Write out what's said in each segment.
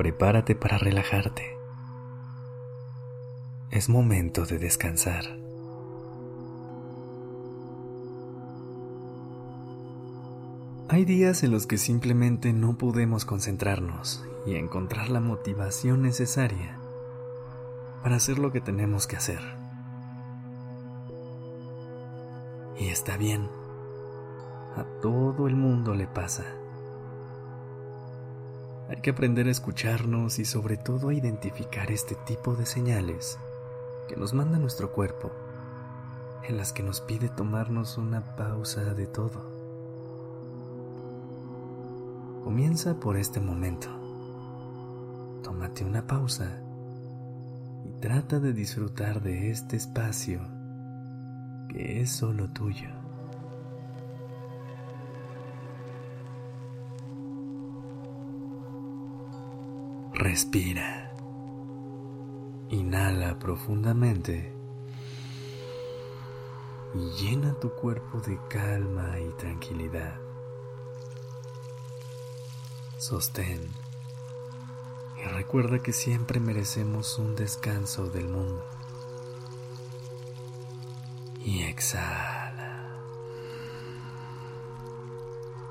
Prepárate para relajarte. Es momento de descansar. Hay días en los que simplemente no podemos concentrarnos y encontrar la motivación necesaria para hacer lo que tenemos que hacer. Y está bien. A todo el mundo le pasa. Hay que aprender a escucharnos y sobre todo a identificar este tipo de señales que nos manda nuestro cuerpo, en las que nos pide tomarnos una pausa de todo. Comienza por este momento. Tómate una pausa y trata de disfrutar de este espacio que es solo tuyo. Respira. Inhala profundamente y llena tu cuerpo de calma y tranquilidad. Sostén y recuerda que siempre merecemos un descanso del mundo. Y exhala.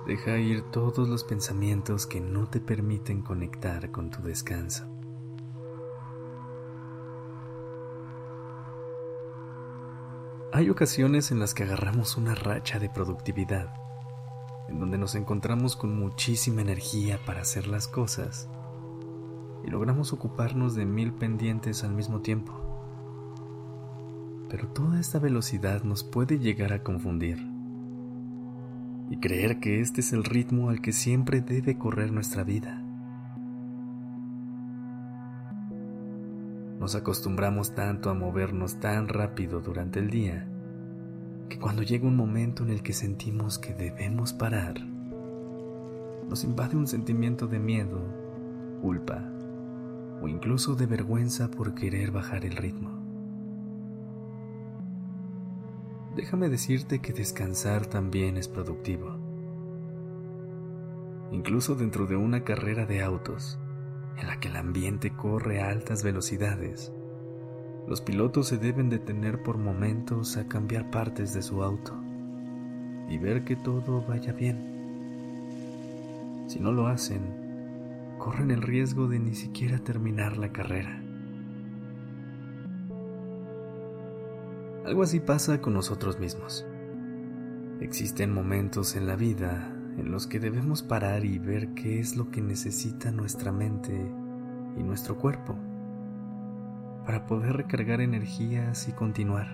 Deja ir todos los pensamientos que no te permiten conectar con tu descanso. Hay ocasiones en las que agarramos una racha de productividad, en donde nos encontramos con muchísima energía para hacer las cosas y logramos ocuparnos de mil pendientes al mismo tiempo. Pero toda esta velocidad nos puede llegar a confundir y creer que este es el ritmo al que siempre debe correr nuestra vida. Nos acostumbramos tanto a movernos tan rápido durante el día que cuando llega un momento en el que sentimos que debemos parar, nos invade un sentimiento de miedo, culpa o incluso de vergüenza por querer bajar el ritmo. Déjame decirte que descansar también es productivo. Incluso dentro de una carrera de autos, en la que el ambiente corre a altas velocidades, los pilotos se deben detener por momentos a cambiar partes de su auto y ver que todo vaya bien. Si no lo hacen, corren el riesgo de ni siquiera terminar la carrera. Algo así pasa con nosotros mismos. Existen momentos en la vida en los que debemos parar y ver qué es lo que necesita nuestra mente y nuestro cuerpo para poder recargar energías y continuar.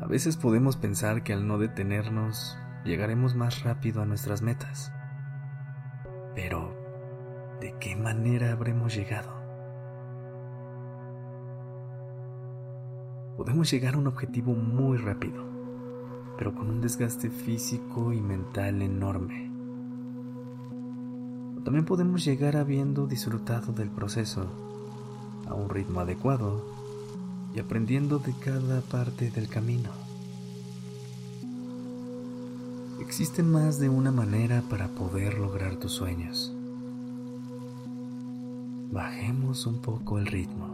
A veces podemos pensar que al no detenernos llegaremos más rápido a nuestras metas. Pero, ¿de qué manera habremos llegado? Podemos llegar a un objetivo muy rápido, pero con un desgaste físico y mental enorme. También podemos llegar habiendo disfrutado del proceso a un ritmo adecuado y aprendiendo de cada parte del camino. Existe más de una manera para poder lograr tus sueños. Bajemos un poco el ritmo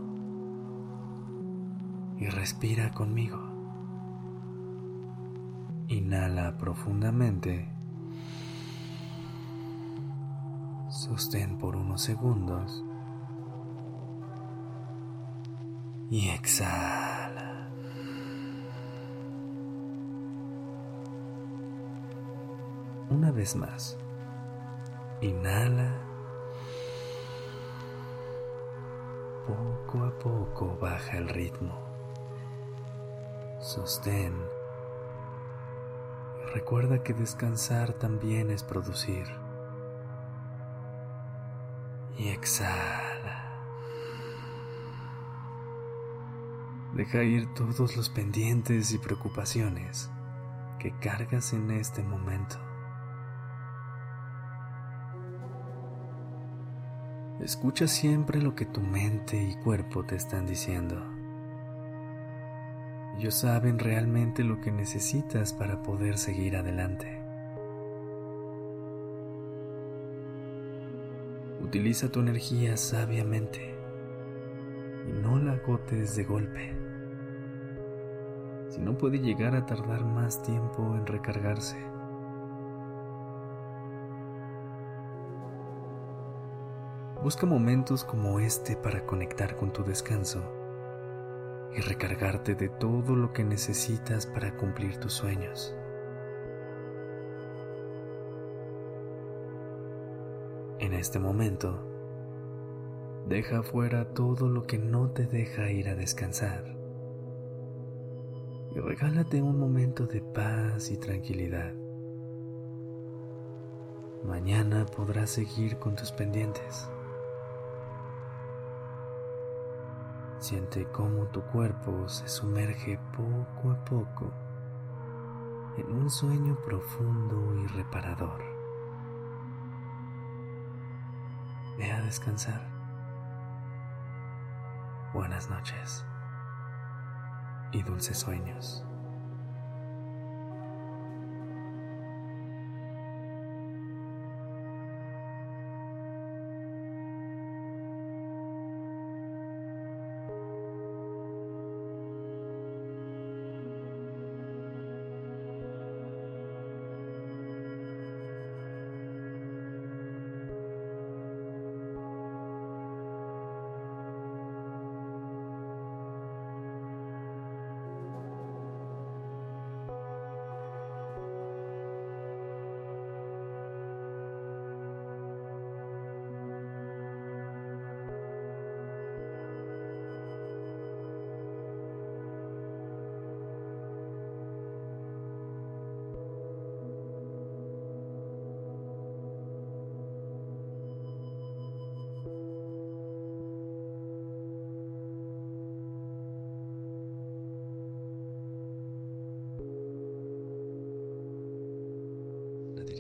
y respira conmigo. Inhala profundamente. Sostén por unos segundos. Y exhala. Una vez más. Inhala. Poco a poco baja el ritmo sostén. Recuerda que descansar también es producir. y exhala. Deja ir todos los pendientes y preocupaciones que cargas en este momento. Escucha siempre lo que tu mente y cuerpo te están diciendo. Ellos saben realmente lo que necesitas para poder seguir adelante. Utiliza tu energía sabiamente y no la agotes de golpe. Si no puede llegar a tardar más tiempo en recargarse. Busca momentos como este para conectar con tu descanso y recargarte de todo lo que necesitas para cumplir tus sueños. En este momento, deja fuera todo lo que no te deja ir a descansar y regálate un momento de paz y tranquilidad. Mañana podrás seguir con tus pendientes. Siente cómo tu cuerpo se sumerge poco a poco en un sueño profundo y reparador. Ve a descansar. Buenas noches y dulces sueños.